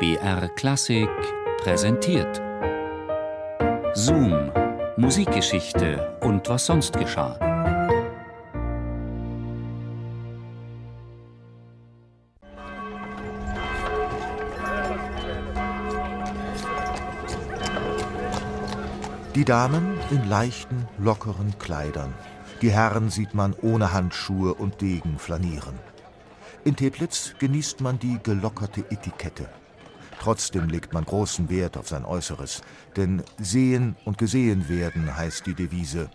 BR Klassik präsentiert. Zoom, Musikgeschichte und was sonst geschah. Die Damen in leichten, lockeren Kleidern. Die Herren sieht man ohne Handschuhe und Degen flanieren. In Teplitz genießt man die gelockerte Etikette. Trotzdem legt man großen Wert auf sein Äußeres, denn sehen und gesehen werden heißt die Devise.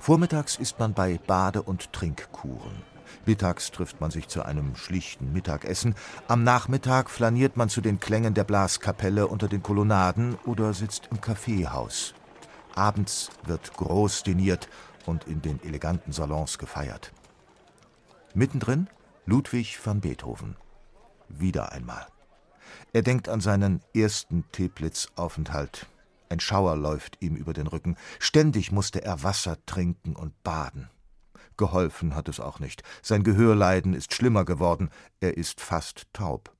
Vormittags ist man bei Bade- und Trinkkuren. Mittags trifft man sich zu einem schlichten Mittagessen. Am Nachmittag flaniert man zu den Klängen der Blaskapelle unter den Kolonnaden oder sitzt im Kaffeehaus. Abends wird groß diniert und in den eleganten Salons gefeiert. Mittendrin Ludwig van Beethoven. Wieder einmal. Er denkt an seinen ersten Teplitz-Aufenthalt. Ein Schauer läuft ihm über den Rücken. Ständig musste er Wasser trinken und baden. Geholfen hat es auch nicht. Sein Gehörleiden ist schlimmer geworden. Er ist fast taub.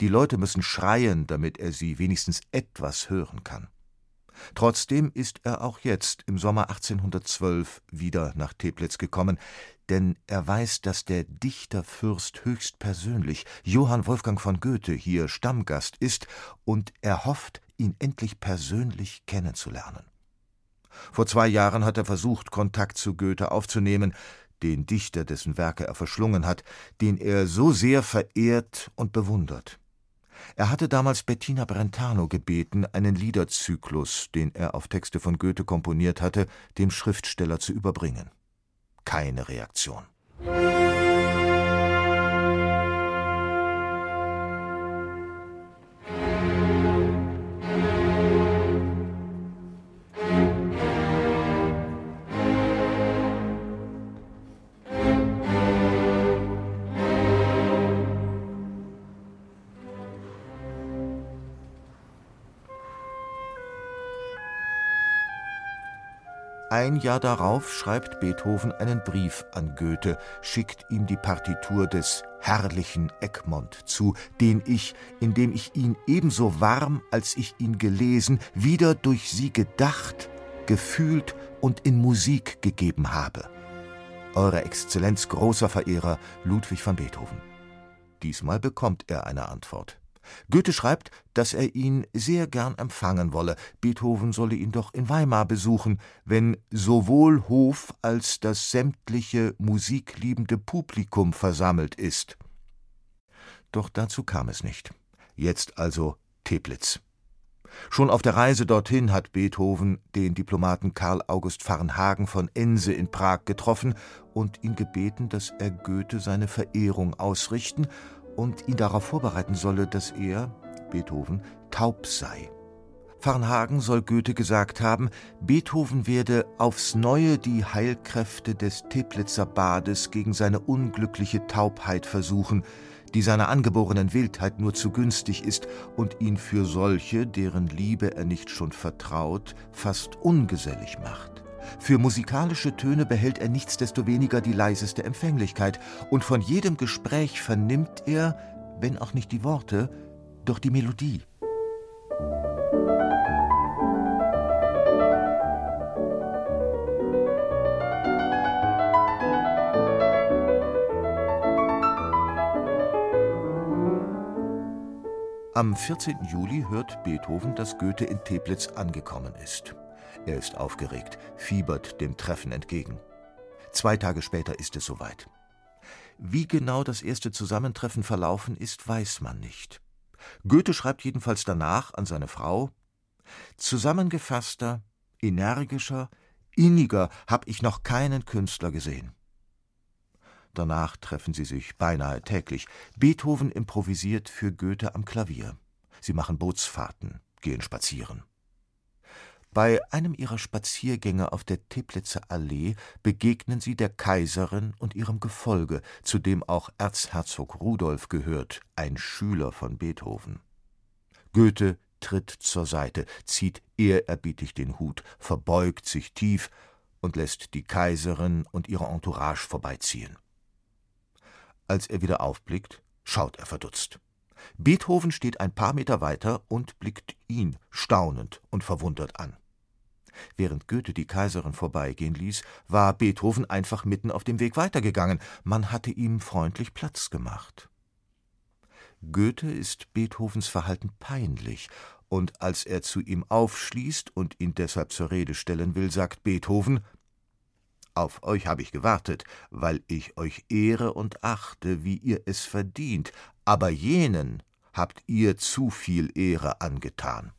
Die Leute müssen schreien, damit er sie wenigstens etwas hören kann. Trotzdem ist er auch jetzt im Sommer 1812 wieder nach Teplitz gekommen, denn er weiß, dass der Dichterfürst höchstpersönlich, Johann Wolfgang von Goethe, hier Stammgast ist, und er hofft, ihn endlich persönlich kennenzulernen. Vor zwei Jahren hat er versucht, Kontakt zu Goethe aufzunehmen, den Dichter, dessen Werke er verschlungen hat, den er so sehr verehrt und bewundert. Er hatte damals Bettina Brentano gebeten, einen Liederzyklus, den er auf Texte von Goethe komponiert hatte, dem Schriftsteller zu überbringen. Keine Reaktion. Ein Jahr darauf schreibt Beethoven einen Brief an Goethe, schickt ihm die Partitur des herrlichen Egmont zu, den ich, indem ich ihn ebenso warm, als ich ihn gelesen, wieder durch sie gedacht, gefühlt und in Musik gegeben habe. Eure Exzellenz großer Verehrer Ludwig van Beethoven. Diesmal bekommt er eine Antwort. Goethe schreibt, dass er ihn sehr gern empfangen wolle, Beethoven solle ihn doch in Weimar besuchen, wenn sowohl Hof als das sämtliche musikliebende Publikum versammelt ist. Doch dazu kam es nicht. Jetzt also Teplitz. Schon auf der Reise dorthin hat Beethoven den Diplomaten Karl August Varnhagen von Ense in Prag getroffen und ihn gebeten, dass er Goethe seine Verehrung ausrichten und ihn darauf vorbereiten solle, dass er, Beethoven, taub sei. Varnhagen soll Goethe gesagt haben, Beethoven werde aufs Neue die Heilkräfte des Teplitzer Bades gegen seine unglückliche Taubheit versuchen, die seiner angeborenen Wildheit nur zu günstig ist und ihn für solche, deren Liebe er nicht schon vertraut, fast ungesellig macht. Für musikalische Töne behält er nichtsdestoweniger die leiseste Empfänglichkeit, und von jedem Gespräch vernimmt er, wenn auch nicht die Worte, doch die Melodie. Am 14. Juli hört Beethoven, dass Goethe in Teplitz angekommen ist. Er ist aufgeregt, fiebert dem Treffen entgegen. Zwei Tage später ist es soweit. Wie genau das erste Zusammentreffen verlaufen ist, weiß man nicht. Goethe schreibt jedenfalls danach an seine Frau Zusammengefasster, energischer, inniger habe ich noch keinen Künstler gesehen. Danach treffen sie sich beinahe täglich. Beethoven improvisiert für Goethe am Klavier. Sie machen Bootsfahrten, gehen spazieren. Bei einem ihrer Spaziergänge auf der Teplitzer Allee begegnen sie der Kaiserin und ihrem Gefolge, zu dem auch Erzherzog Rudolf gehört, ein Schüler von Beethoven. Goethe tritt zur Seite, zieht ehrerbietig den Hut, verbeugt sich tief und lässt die Kaiserin und ihre Entourage vorbeiziehen. Als er wieder aufblickt, schaut er verdutzt. Beethoven steht ein paar Meter weiter und blickt ihn staunend und verwundert an. Während Goethe die Kaiserin vorbeigehen ließ, war Beethoven einfach mitten auf dem Weg weitergegangen, man hatte ihm freundlich Platz gemacht. Goethe ist Beethovens Verhalten peinlich, und als er zu ihm aufschließt und ihn deshalb zur Rede stellen will, sagt Beethoven Auf euch habe ich gewartet, weil ich euch ehre und achte, wie ihr es verdient, aber jenen habt ihr zu viel Ehre angetan.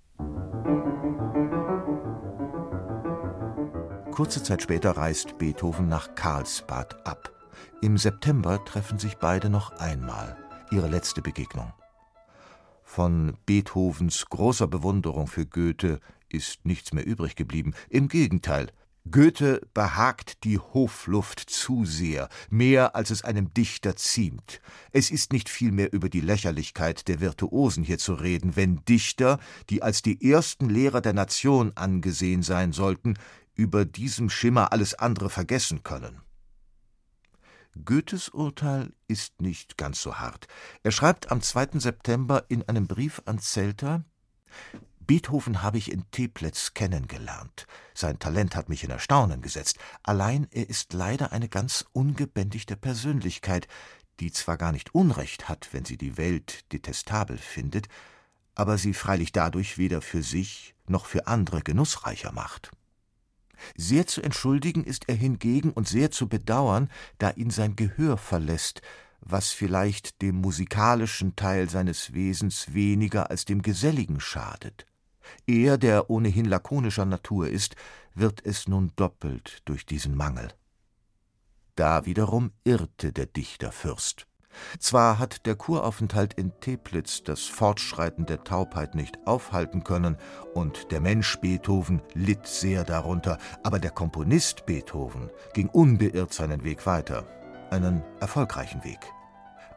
Kurze Zeit später reist Beethoven nach Karlsbad ab. Im September treffen sich beide noch einmal, ihre letzte Begegnung. Von Beethovens großer Bewunderung für Goethe ist nichts mehr übrig geblieben. Im Gegenteil, Goethe behagt die Hofluft zu sehr, mehr als es einem Dichter ziemt. Es ist nicht vielmehr über die Lächerlichkeit der Virtuosen hier zu reden, wenn Dichter, die als die ersten Lehrer der Nation angesehen sein sollten, über diesem Schimmer alles andere vergessen können. Goethes Urteil ist nicht ganz so hart. Er schreibt am 2. September in einem Brief an Zelter Beethoven habe ich in Teplitz kennengelernt. Sein Talent hat mich in Erstaunen gesetzt. Allein er ist leider eine ganz ungebändigte Persönlichkeit, die zwar gar nicht Unrecht hat, wenn sie die Welt detestabel findet, aber sie freilich dadurch weder für sich noch für andere genussreicher macht. Sehr zu entschuldigen ist er hingegen und sehr zu bedauern, da ihn sein Gehör verlässt, was vielleicht dem musikalischen Teil seines Wesens weniger als dem geselligen schadet. Er, der ohnehin lakonischer Natur ist, wird es nun doppelt durch diesen Mangel. Da wiederum irrte der Dichterfürst. Zwar hat der Kuraufenthalt in Teplitz das Fortschreiten der Taubheit nicht aufhalten können, und der Mensch Beethoven litt sehr darunter, aber der Komponist Beethoven ging unbeirrt seinen Weg weiter, einen erfolgreichen Weg.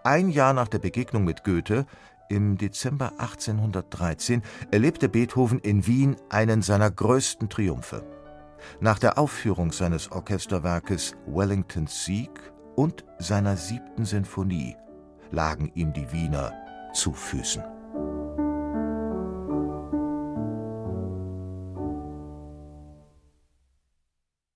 Ein Jahr nach der Begegnung mit Goethe, im Dezember 1813, erlebte Beethoven in Wien einen seiner größten Triumphe. Nach der Aufführung seines Orchesterwerkes Wellingtons Sieg und seiner siebten Sinfonie lagen ihm die Wiener zu Füßen.